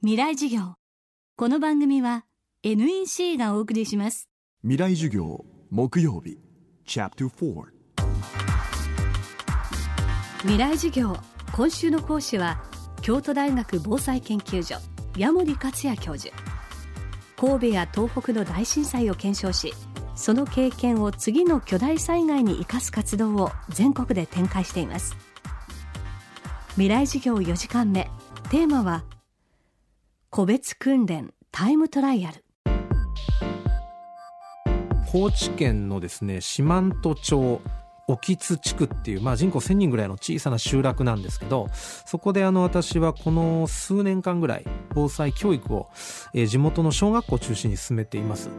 未来授業。この番組は NEC がお送りします。未来授業木曜日。チャプター4未来授業今週の講師は京都大学防災研究所矢守克也教授。神戸や東北の大震災を検証しその経験を次の巨大災害に生かす活動を全国で展開しています。未来授業4時間目。テーマは個別訓練タイムトライアル。高知県のですね四万十町沖津地区っていう、まあ、人口1000人ぐらいの小さな集落なんですけどそこであの私はこの数年間ぐらい防災教育を、え、地元の小学校を中心に進めています。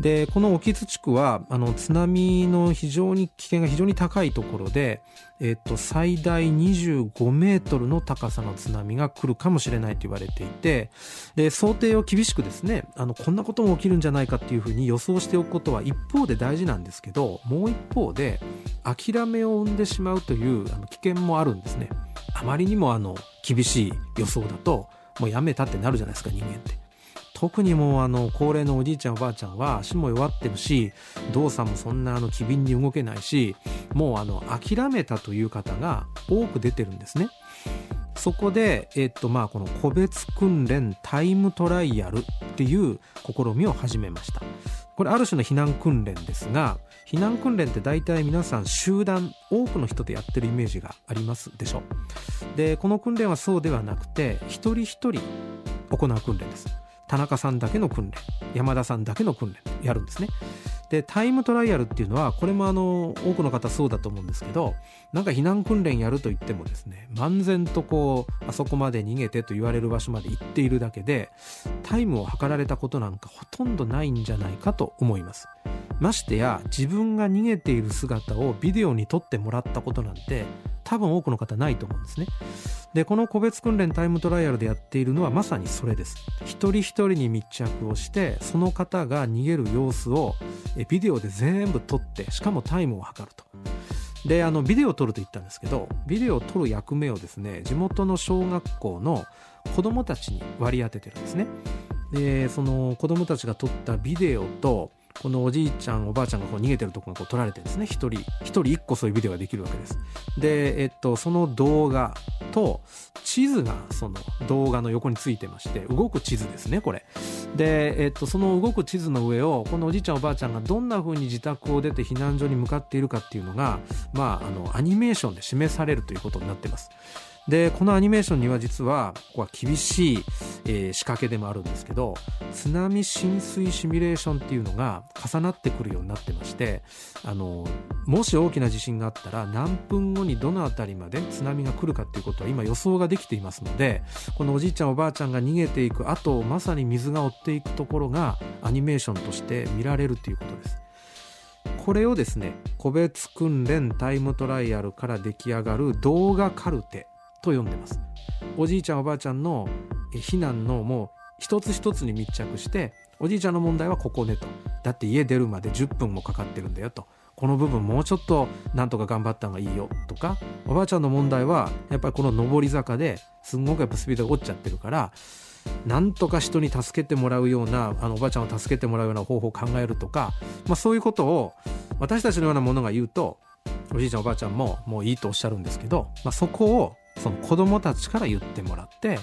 でこの沖津地区はあの津波の非常に危険が非常に高いところで、えっと、最大25メートルの高さの津波が来るかもしれないと言われていてで想定を厳しくですねあのこんなことも起きるんじゃないかっていうふうに予想しておくことは一方で大事なんですけどもう一方で諦めを生んでしまうというあの危険もあるんですね。あまりにもあの厳しい予想だともうやめたってなるじゃないですか人間って。特にもうあの高齢のおじいちゃんおばあちゃんは足も弱ってるし動作もそんなあの機敏に動けないしもうあの諦めたという方が多く出てるんですね。そこで、えっとまあ、この個別訓練タイムトライアルっていう試みを始めました。これある種の避難訓練ですが避難訓練って大体皆さん集団多くの人でやってるイメージがありますでしょ。でこの訓練はそうではなくて一人一人行う訓練です。田中さんだけの訓練山田さんだけの訓練やるんですね。でタイムトライアルっていうのはこれもあの多くの方そうだと思うんですけどなんか避難訓練やると言ってもですね漫然とこうあそこまで逃げてと言われる場所まで行っているだけでタイムを測られたことなんかほとんどないんじゃないかと思います。ましてや自分が逃げている姿をビデオに撮ってもらったことなんて多分多くの方ないと思うんですね。でこの個別訓練タイムトライアルでやっているのはまさにそれです。一人一人に密着をしてその方が逃げる様子をビデオで全部撮ってしかもタイムを測ると。であのビデオを撮ると言ったんですけどビデオを撮る役目をですね地元の小学校の子どもたちに割り当ててるんですね。でその子どもたちが撮ったビデオとこのおじいちゃんおばあちゃんがこう逃げてるところがこう撮られてですね一人一人一個そういうビデオができるわけです。で、えっと、その動画と地図がその動画の横についてまして動く地図ですねこれ。で、えっと、その動く地図の上をこのおじいちゃんおばあちゃんがどんな風に自宅を出て避難所に向かっているかっていうのがまああのアニメーションで示されるということになってます。でこのアニメーションには実はここは厳しい、えー、仕掛けでもあるんですけど津波浸水シミュレーションっていうのが重なってくるようになってましてあのもし大きな地震があったら何分後にどの辺りまで津波が来るかっていうことは今予想ができていますのでこのおじいちゃんおばあちゃんが逃げていく後まさに水が追っていくところがアニメーションとして見られるということです。これをですね個別訓練タイムトライアルから出来上がる動画カルテと読んでます。おじいちゃんおばあちゃんの避難のもう一つ一つに密着しておじいちゃんの問題はここねと。だって家出るまで10分もかかってるんだよと。この部分もうちょっとなんとか頑張った方がいいよ。とかおばあちゃんの問題はやっぱりこの上り坂ですんごくやっぱスピードが落ちちゃってるからなんとか人に助けてもらうようなあのおばあちゃんを助けてもらうような方法を考えるとか、まあ、そういうことを私たちのようなものが言うとおじいちゃんおばあちゃんももういいとおっしゃるんですけど、まあ、そこをその子供たちから言ってもらって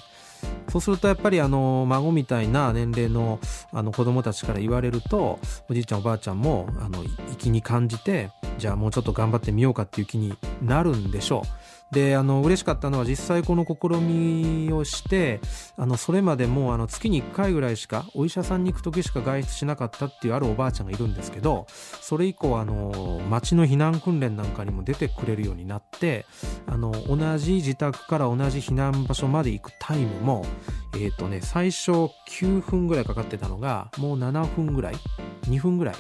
そうするとやっぱりあの孫みたいな年齢のあの子供たちから言われるとおじいちゃんおばあちゃんもあの気に感じてじゃあもうちょっと頑張ってみようかっていう気になるんでしょう。であの嬉しかったのは実際この試みをしてあのそれまでもあの月に1回ぐらいしかお医者さんに行く時しか外出しなかったっていうあるおばあちゃんがいるんですけどそれ以降あの町の避難訓練なんかにも出てくれるようになってあの同じ自宅から同じ避難場所まで行くタイムもえっ、ー、とね最初9分ぐらいかかってたのがもう7分ぐらい2分ぐらい、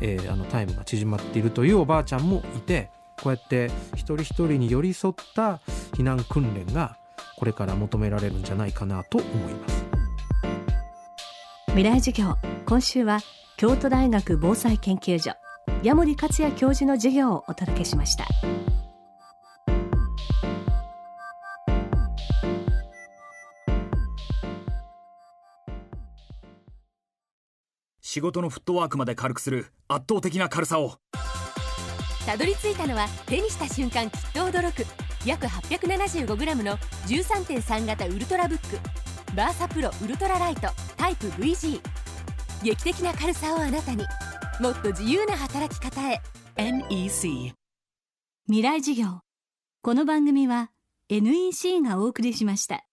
えー、あのタイムが縮まっているというおばあちゃんもいてこうやって一人一人に寄り添った避難訓練がこれから求められるんじゃないかなと思います。未来授業今週は京都大学防災研究所矢森克也教授の授業をお届けしました。仕事のフットワークまで軽くする圧倒的な軽さを。たどり着いたのは手にした瞬間きっと驚く。約 875g の13.3型ウルトラブック。バーサプロウルトラライトタイプ VG 劇的な軽さをあなたに。もっと自由な働き方へ。NEC 未来事業。この番組は NEC がお送りしました